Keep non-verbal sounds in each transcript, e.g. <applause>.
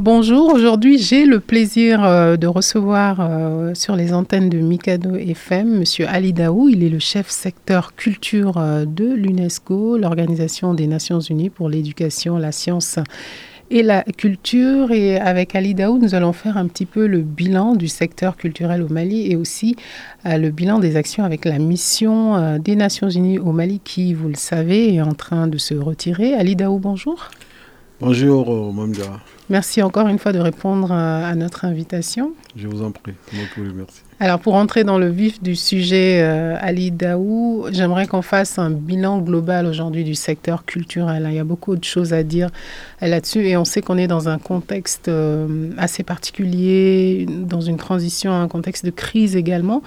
Bonjour, aujourd'hui j'ai le plaisir euh, de recevoir euh, sur les antennes de Mikado FM Monsieur Ali Daou. Il est le chef secteur culture euh, de l'UNESCO, l'Organisation des Nations Unies pour l'éducation, la science et la culture. Et avec Ali Daou, nous allons faire un petit peu le bilan du secteur culturel au Mali et aussi le bilan des actions avec la mission des Nations Unies au Mali qui, vous le savez, est en train de se retirer. Ali Daou, bonjour. Bonjour, Mamdia. Merci encore une fois de répondre à, notre invitation. Je vous en prie. merci. Alors, pour entrer dans le vif du sujet, euh, Ali Daou, j'aimerais qu'on fasse un bilan global aujourd'hui du secteur culturel. Il y a beaucoup de choses à dire là-dessus et on sait qu'on est dans un contexte euh, assez particulier, dans une transition, un contexte de crise également.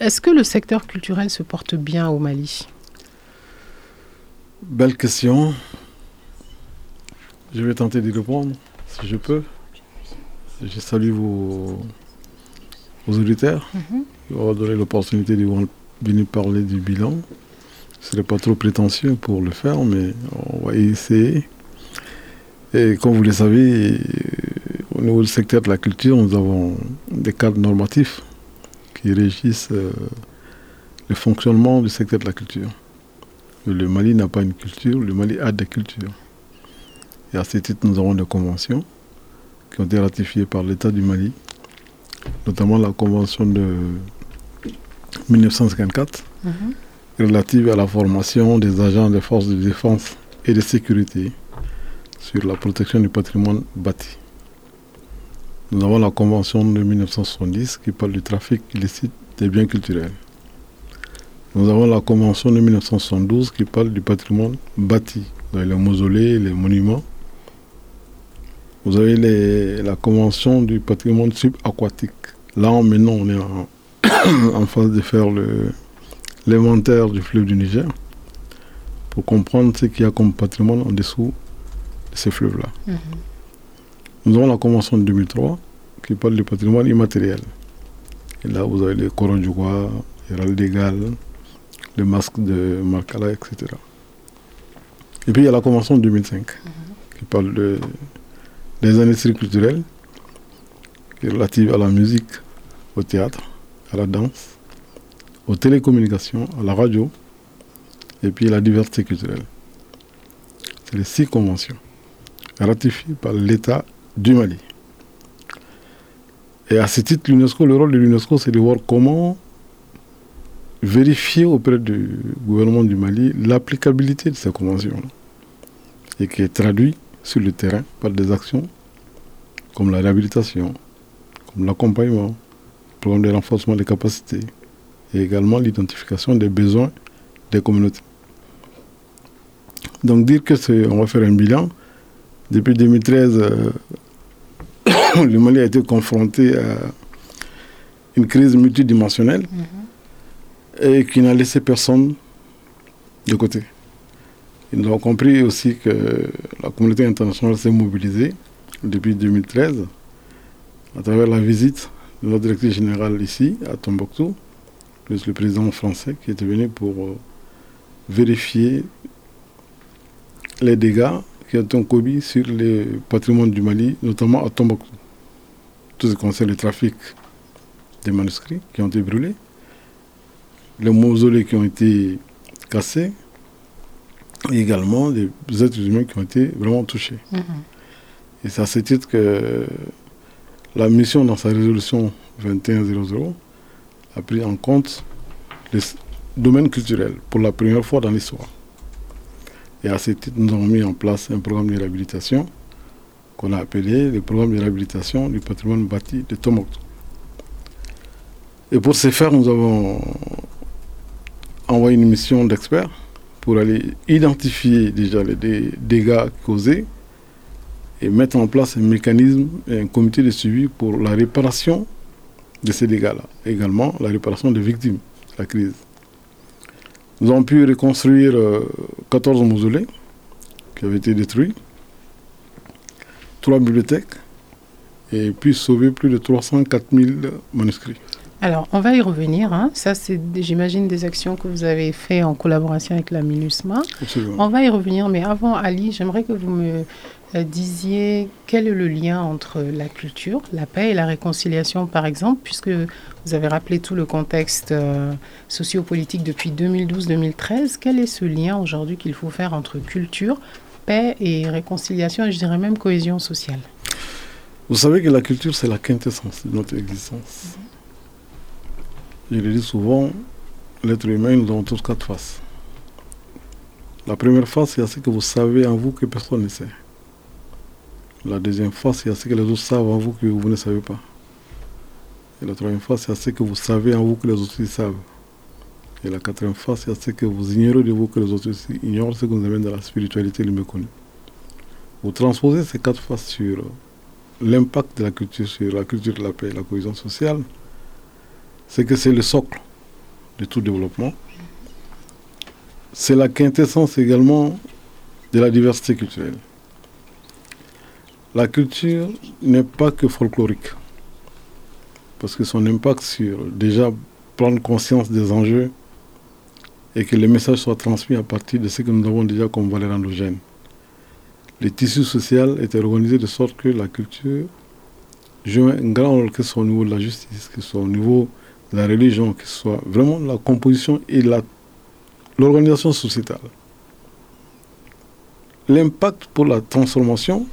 Est-ce que le secteur culturel se porte bien au Mali? Belle question. Je vais tenter d'y répondre si je peux. Je salue vos, auditeurs qui mm donné l'opportunité de venir parler du bilan. Ce serait pas trop prétentieux pour le faire, mais on va essayer. Et comme vous le savez, au niveau du secteur de la culture, nous avons des cadres normatifs qui régissent euh, le fonctionnement du secteur de la culture. Le Mali n'a pas une culture, le Mali a des cultures. Et à ce titre, nous avons des conventions qui ont été ratifiées par l'État du Mali, notamment la convention de 1954 mhm. relative à la formation des agents des forces de défense et de sécurité sur la protection du patrimoine bâti. Nous avons la convention de 1970 qui parle du trafic illicite des biens culturels. Nous avons la convention de 1972 qui parle du patrimoine bâti, les mausolées, les monuments vous avez la convention du patrimoine subaquatique. Là, maintenant, on est en, <coughs> phase de faire l'inventaire du fleuve du Niger pour comprendre ce qu'il y a comme patrimoine en dessous de ces fleuves-là. Mhm. Nous avons la convention de 2003 qui parle du patrimoine immatériel. Et là, vous avez les corons du roi, les râles les masques de Marcala, etc. Et puis il y a la convention de 2005 mhm. qui parle de les industries culturelles relatives à la musique, au théâtre, à la danse, aux télécommunications, à la radio et puis à la diversité culturelle. C'est les six conventions ratifiées par l'État du Mali. Et à ce titre, l'UNESCO, le rôle de l'UNESCO, c'est de voir comment vérifier auprès du gouvernement du Mali l'applicabilité de ces conventions et qui est traduit sur le terrain par des actions comme la réhabilitation, comme l'accompagnement, le programme de renforcement des capacités et également l'identification des besoins des communautés. Donc dire que c'est, on va faire un bilan, depuis 2013, euh, <coughs> le Mali a été confronté à une crise multidimensionnelle mm-hmm. et qui n'a laissé personne de côté. Nous avons compris aussi que la communauté internationale s'est mobilisée depuis 2013 à travers la visite de notre directeur général ici, à Tombouctou, plus le président français qui était venu pour euh, vérifier les dégâts qui ont été commis sur les patrimoines du Mali, notamment à Tombouctou. Tout ce qui concerne le trafic des manuscrits qui ont été brûlés, les mausolées qui ont été cassés, et également des êtres humains qui ont été vraiment touchés. Mm-hmm. Et c'est à ce titre que la mission dans sa résolution 2100 a pris en compte les domaines culturels pour la première fois dans l'histoire. Et à ce titre, nous avons mis en place un programme de réhabilitation qu'on a appelé le programme de réhabilitation du patrimoine bâti de Tomokto. Et pour ce faire, nous avons envoyé une mission d'experts pour aller identifier déjà les dégâts causés et mettre en place un mécanisme et un comité de suivi pour la réparation de ces dégâts-là. Également la réparation des victimes de la crise. Nous avons pu reconstruire 14 euh, mausolées qui avaient été détruits, trois bibliothèques et puis sauver plus de 304 000 manuscrits. Alors, on va y revenir. Hein. Ça, c'est, j'imagine, des actions que vous avez faites en collaboration avec la MINUSMA. On va y revenir, mais avant, Ali, j'aimerais que vous me euh, disiez quel est le lien entre la culture, la paix et la réconciliation, par exemple, puisque vous avez rappelé tout le contexte euh, sociopolitique depuis 2012-2013. Quel est ce lien aujourd'hui qu'il faut faire entre culture, paix et réconciliation, et je dirais même cohésion sociale? Vous savez que la culture, c'est la quintessence de notre existence. Je le dis souvent, l'être humain, nous avons tous quatre faces. La première face, il y a ce que vous savez en vous que personne ne sait. La deuxième face, il y a ce que les autres savent en vous que vous ne savez pas. Et la troisième face, il y a ce que vous savez en vous que les autres savent. Et la quatrième face, il y a ce que vous ignorez de vous que les autres ignorent, ce que vous avez dans la spiritualité le méconnu. Vous transposez ces quatre faces sur l'impact de la culture sur la culture de la paix et la cohésion sociale. C'est que c'est le socle de tout développement c'est la quintessence également de la diversité culturelle. La culture n'est pas que folklorique, parce que son impact sur déjà prendre conscience des enjeux et que les messages soient transmis à partir de ce que nous avons déjà comme valeur endogène. Les tissus sociaux étaient organisés de sorte que la culture joue un grand rôle, que ce soit au niveau de la justice, que ce soit au niveau de la religion, que ce soit vraiment la composition et l'organisation sociétale. L'impact pour la transformation,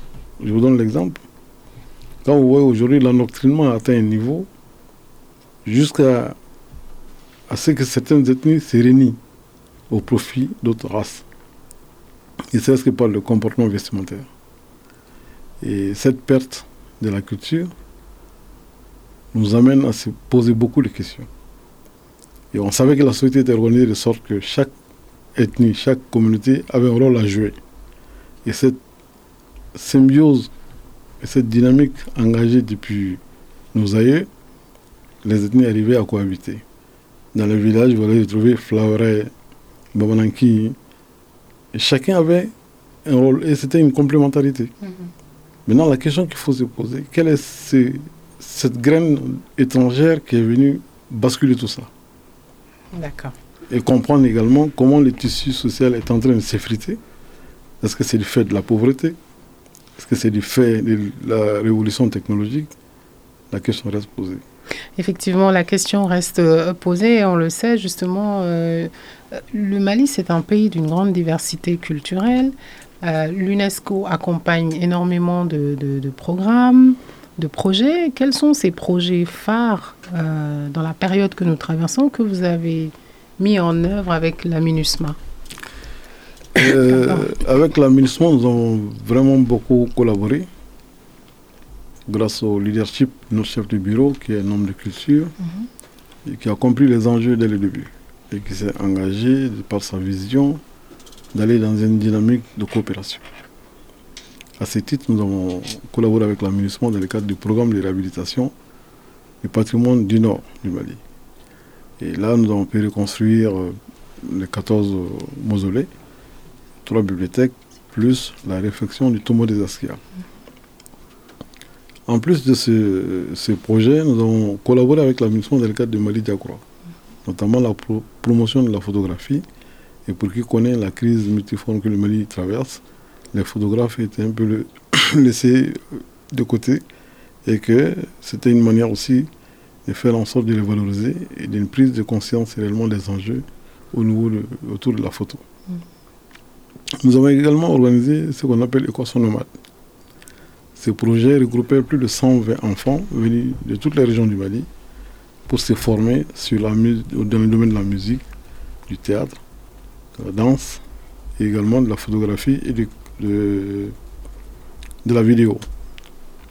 je vous donne l'exemple. Quand vous voyez aujourd'hui l'endoctrinement a atteint un niveau jusqu'à ce que certaines ethnies se réunissent au profit d'autres races. Et c'est ce que parle le comportement vestimentaire. Et cette perte de la culture nous amène à se poser beaucoup de questions. Et on savait que la société était organisée de sorte que chaque ethnie, chaque communauté avait un rôle à jouer. Et cette symbiose et cette dynamique engagée depuis nos aïeux, les ethnies arrivaient à cohabiter. Dans le village, vous allez trouver Flaoré, Babananki. Chacun avait un rôle et c'était une complémentarité. Mm-hmm. Maintenant, la question qu'il faut se poser, quelle est cette graine étrangère qui est venue basculer tout ça? D'accord. Et comprendre également comment le tissu social est en train de s'effriter. Est-ce que c'est du fait de la pauvreté? Est-ce que c'est du fait de la révolution technologique? La question reste posée. Effectivement, la question reste euh, posée. On le sait justement, euh, le Mali, c'est un pays d'une grande diversité culturelle. Euh, L'UNESCO accompagne énormément de, programmes, de projets. Quels sont ces projets phares dans la période que nous traversons que vous avez mis en œuvre avec la MINUSMA? Avec la MINUSMA, nous avons vraiment beaucoup collaboré grâce au leadership de notre chef de bureau, qui est un homme de culture, et qui a compris les enjeux dès le début, et qui s'est engagé, par sa vision, d'aller dans une dynamique de coopération. À ce titre, nous avons collaboré avec la MINUSMA dans le cadre du programme de réhabilitation du patrimoine du nord du Mali. Et là, nous avons pu reconstruire euh, les 14 mausolées, trois bibliothèques, plus la réflexion du tombeau des Askia. En plus de ce, projet, nous avons collaboré avec la mission dans le cadre de Mali Diakroa, notamment la promotion de la photographie. Et pour qui connaît la crise multiforme que le Mali traverse, les photographes étaient un peu <coughs> laissés de côté et que c'était une manière aussi et faire en sorte de les valoriser et d'une prise de conscience réellement des enjeux au niveau autour de la photo. Mm. Nous avons également organisé ce qu'on appelle Équation nomade. Ce projet regroupait plus de 120 enfants venus de toutes les régions du Mali pour se former dans le domaine de la musique, du théâtre, de la danse et également de la photographie et de, la vidéo.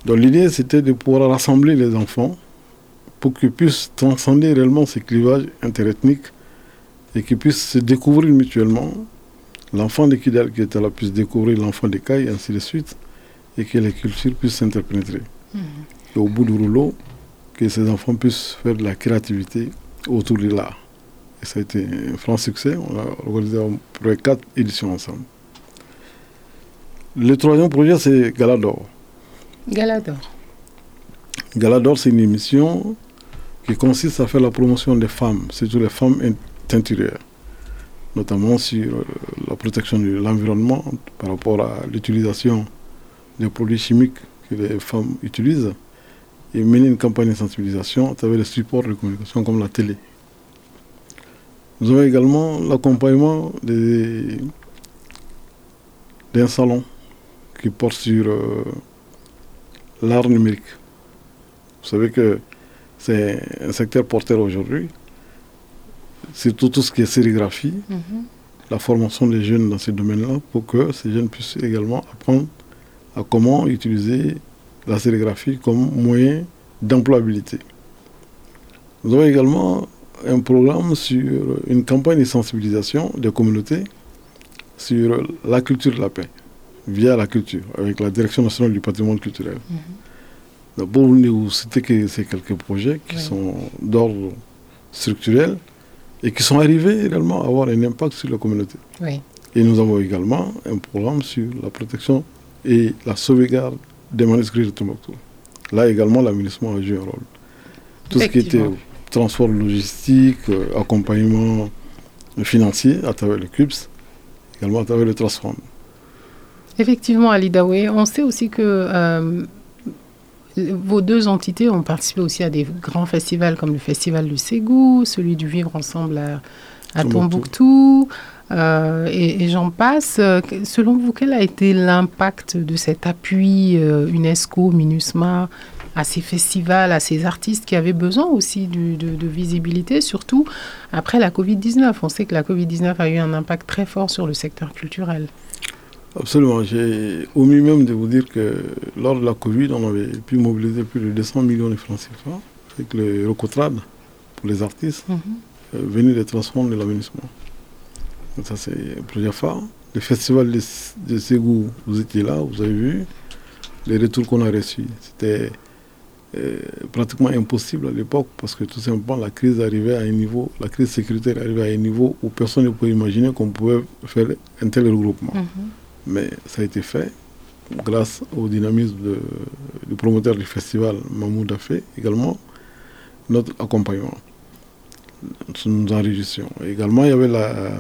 L'idée c'était de pouvoir rassembler les enfants pour qu'ils puissent transcender réellement ces clivages interethniques et qu'ils puissent se découvrir mutuellement. L'enfant de Kidal qui était là puisse découvrir l'enfant de Kai, et ainsi de suite, et que les cultures puissent s'interpénétrer. Mhm. Et au bout du rouleau, que ces enfants puissent faire de la créativité autour de l'art. Et ça a été un franc succès. On a organisé près quatre éditions ensemble. Le troisième projet, c'est Galador. Galador. Galador, c'est une émission qui consiste à faire la promotion des femmes, surtout les femmes teinturières, notamment sur euh, la protection de l'environnement par rapport à l'utilisation les produits chimiques que les femmes utilisent et mener une campagne de sensibilisation à travers les supports de communication comme la télé. Nous avons également l'accompagnement d'un salon qui porte sur euh, l'art numérique. Vous savez que c'est un secteur porteur aujourd'hui, surtout tout ce qui est sérigraphie, mhm. la formation des jeunes dans ces domaines-là pour que ces jeunes puissent également apprendre à comment utiliser la sérigraphie comme moyen d'employabilité. Nous avons également un programme sur une campagne de sensibilisation des communautés sur la culture de la paix, via la culture, avec la Direction nationale du patrimoine culturel. Mhm. D'abord, vous citer que ces quelques projets qui sont d'ordre structurel et qui sont arrivés également à avoir un impact sur la communauté. Et nous avons également un programme sur la protection et la sauvegarde des manuscrits de Tombouctou. Là également, l'aménagement a joué un rôle. Tout ce qui était transport logistique, euh, accompagnement financier à travers le CUPS, également à travers le Transform. Effectivement, Ali Daoué, on sait aussi que euh, vos deux entités ont participé aussi à des grands festivals comme le Festival du Ségou, celui du Vivre Ensemble à, Tombouctou, euh, et, j'en passe. Selon vous, quel a été l'impact de cet appui UNESCO, MINUSMA à ces festivals, à ces artistes qui avaient besoin aussi de, visibilité, surtout après la Covid-19. On sait que la Covid-19 a eu un impact très fort sur le secteur culturel. Absolument. J'ai omis même de vous dire que lors de la Covid, on avait pu mobiliser plus de 200 millions de francs CFA avec le Rocotrad pour les artistes mhm. euh, venus des transformes de l'aménagement. Ça, c'est plusieurs fois. Le festival de, de Ségou, vous étiez là, vous avez vu les retours qu'on a reçus. C'était pratiquement impossible à l'époque parce que tout simplement la crise arrivait à un niveau, la crise sécuritaire arrivait à un niveau où personne ne pouvait imaginer qu'on pouvait faire un tel regroupement. Mhm. Mais ça a été fait grâce au dynamisme du promoteur du festival, Mahmoud Afé, également notre accompagnement. Nous nous. Également, il y avait la,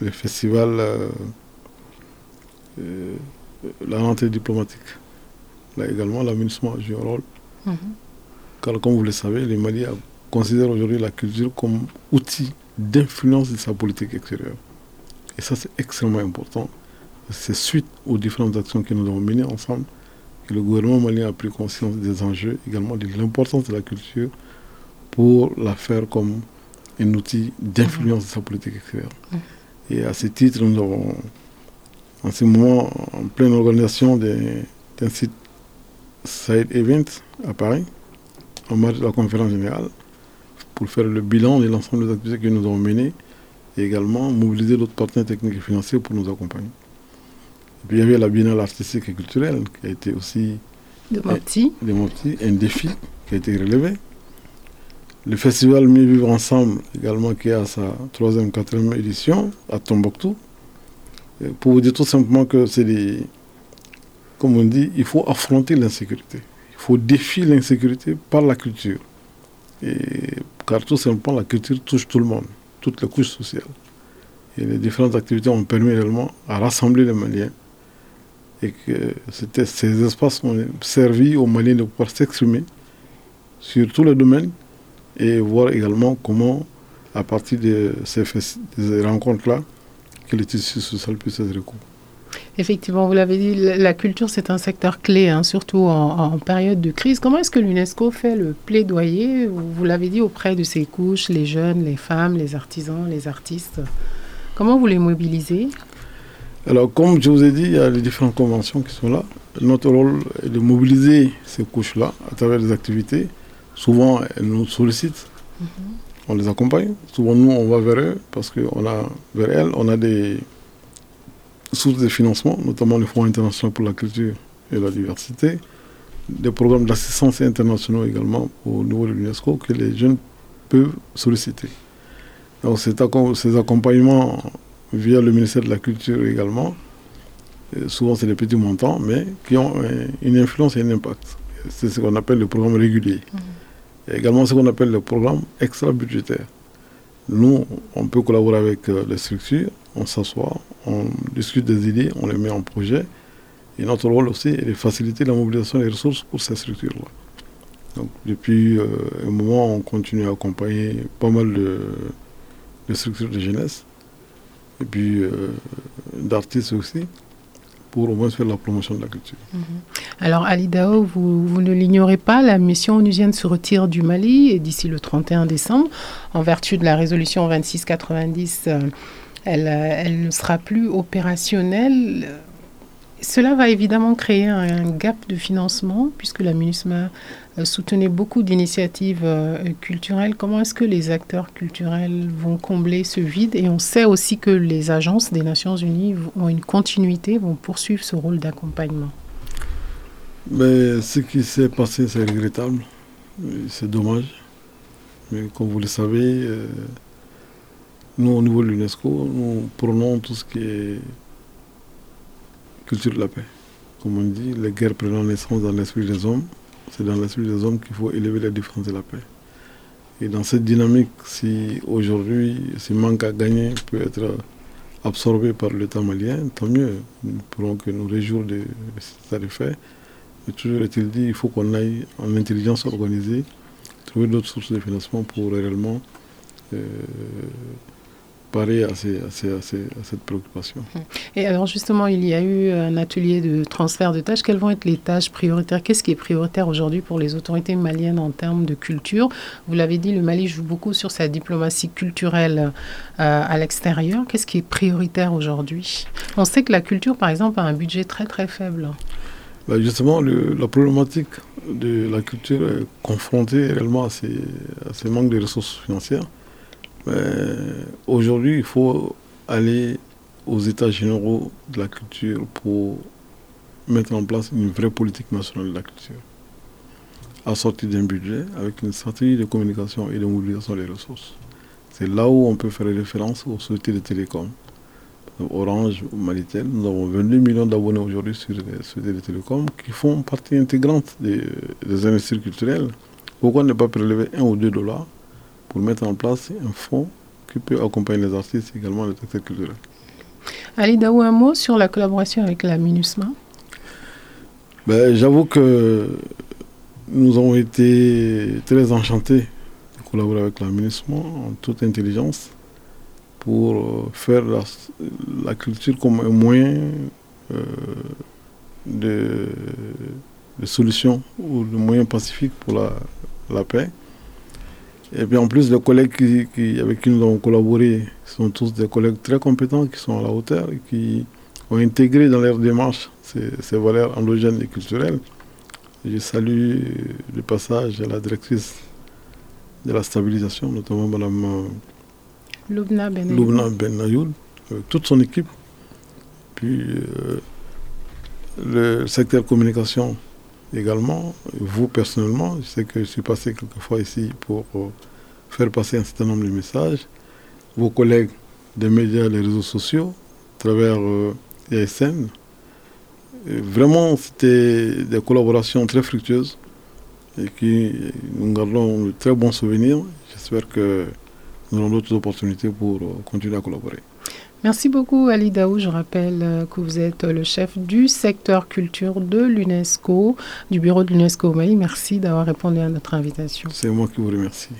le festival, euh, euh, la rentrée diplomatique. Là également, l'aménagement a joué un rôle car comme vous le savez, les Maliens considèrent aujourd'hui la culture comme outil d'influence de sa politique extérieure. Et ça, c'est extrêmement important. C'est suite aux différentes actions que nous avons menées ensemble que le gouvernement malien a pris conscience des enjeux, également de l'importance de la culture pour la faire comme un outil d'influence de sa politique extérieure. Et à ce titre, nous avons, en ce moment, en pleine organisation d'un site Side Event à Paris, en marge de la conférence générale, pour faire le bilan de l'ensemble des activités que nous avons menées et également mobiliser d'autres partenaires techniques et financiers pour nous accompagner. Et puis il y avait la biennale artistique et culturelle qui a été aussi de un défi qui a été relevé. Le festival Mieux Vivre Ensemble également qui est à sa troisième, quatrième édition à Tombouctou. pour vous dire tout simplement que c'est des, comme on dit, il faut affronter l'insécurité. Il faut défier l'insécurité par la culture. Car tout simplement, la culture touche tout le monde, toutes les couches sociales. Et les différentes activités ont permis réellement à rassembler les Maliens. Et que ces espaces ont servi aux Maliens de pouvoir s'exprimer sur tous les domaines et voir également comment, à partir de ces, rencontres-là, que le tissu social puisse être recouvert. Effectivement, vous l'avez dit, la culture, c'est un secteur clé, hein, surtout en, période de crise. Comment est-ce que l'UNESCO fait le plaidoyer, vous l'avez dit, auprès de ces couches, les jeunes, les femmes, les artisans, les artistes? Comment vous les mobilisez? Alors, comme je vous ai dit, il y a les différentes conventions qui sont là. Notre rôle est de mobiliser ces couches-là à travers des activités. Souvent, elles nous sollicitent. Mhm. On les accompagne. Souvent, nous, on va vers eux parce qu'on a, vers elles, on a des sources de financement, notamment le Fonds international pour la culture et la diversité, des programmes d'assistance internationaux également au niveau de l'UNESCO que les jeunes peuvent solliciter. Donc ces accompagnements via le ministère de la Culture également, euh, souvent c'est des petits montants, mais qui ont une influence et un impact. C'est ce qu'on appelle le programme régulier. Mmh. Et également ce qu'on appelle le programme extra-budgétaire. Nous, on peut collaborer avec euh, les structures, on s'assoit, on discute des idées, on les met en projet. Et notre rôle aussi est de faciliter la mobilisation des ressources pour ces structures-là. Donc, depuis euh, un moment, on continue à accompagner pas mal de, structures de jeunesse et puis euh, d'artistes aussi pour au moins faire la promotion de la culture. Mhm. Alors, Ali Dao, vous, ne l'ignorez pas, la mission onusienne se retire du Mali d'ici le 31 décembre. En vertu de la résolution 2690, euh, elle, elle ne sera plus opérationnelle. Cela va évidemment créer un, gap de financement puisque la MINUSMA euh, soutenait beaucoup d'initiatives euh, culturelles. Comment est-ce que les acteurs culturels vont combler ce vide? Et on sait aussi que les agences des Nations Unies ont une continuité, vont poursuivre ce rôle d'accompagnement. Mais ce qui s'est passé, c'est regrettable. C'est dommage. Mais comme vous le savez, euh, nous, au niveau de l'UNESCO, nous prenons tout ce qui est culture de la paix. Comme on dit, les guerres prennent naissance dans l'esprit des hommes. C'est dans l'esprit des hommes qu'il faut élever la défense de la paix. Et dans cette dynamique, si aujourd'hui ce manque à gagner peut être absorbé par l'État malien, tant mieux. Nous pourrons que nous réjouir de cet effet. Mais toujours est-il dit, il faut qu'on aille en intelligence organisée, trouver d'autres sources de financement pour réellement euh, à, cette préoccupation. Et alors justement, il y a eu un atelier de transfert de tâches. Quelles vont être les tâches prioritaires? Qu'est-ce qui est prioritaire aujourd'hui pour les autorités maliennes en termes de culture? Vous l'avez dit, le Mali joue beaucoup sur sa diplomatie culturelle euh, à l'extérieur. Qu'est-ce qui est prioritaire aujourd'hui? On sait que la culture, par exemple, a un budget très très faible. Bah, justement, la problématique de la culture est confrontée réellement à ces, à ces manques de ressources financières. Euh, aujourd'hui, il faut aller aux États généraux de la culture pour mettre en place une vraie politique nationale de la culture, assortie d'un budget avec une stratégie de communication et de mobilisation des ressources. C'est là où on peut faire référence aux sociétés de télécom. Orange ou Malitel, nous avons 22 millions d'abonnés aujourd'hui sur les sociétés de télécom qui font partie intégrante des, des culturelles. Pourquoi ne pas prélever 1 ou 2 dollars pour mettre en place un fonds qui peut accompagner les artistes et également les acteurs culturels. Ali Daou, un mot sur la collaboration avec la MINUSMA? Ben, J'avoue que nous avons été très enchantés de collaborer avec la MINUSMA en toute intelligence pour euh, faire la, culture comme un moyen euh, de, solution ou de moyen pacifique pour la, la paix. Et puis en plus, les collègues qui, avec qui nous avons collaboré sont tous des collègues très compétents, qui sont à la hauteur et qui ont intégré dans leur démarche ces, valeurs endogènes et culturelles. Je salue le passage à la directrice de la stabilisation, notamment Mme euh, Loubna Ben Ayoud, avec toute son équipe. Puis euh, le secteur communication également, vous personnellement, je sais que je suis passé quelques fois ici pour euh, faire passer un certain nombre de messages. Vos collègues des médias, les réseaux sociaux, à travers euh, vraiment, c'était des collaborations très fructueuses et qui nous gardons de très bons souvenirs. J'espère que nous aurons d'autres opportunités pour euh, continuer à collaborer. Merci beaucoup Ali Daou. Je rappelle euh, que vous êtes le chef du secteur culture de l'UNESCO, du bureau de l'UNESCO au Mali. Merci d'avoir répondu à notre invitation. C'est moi qui vous remercie.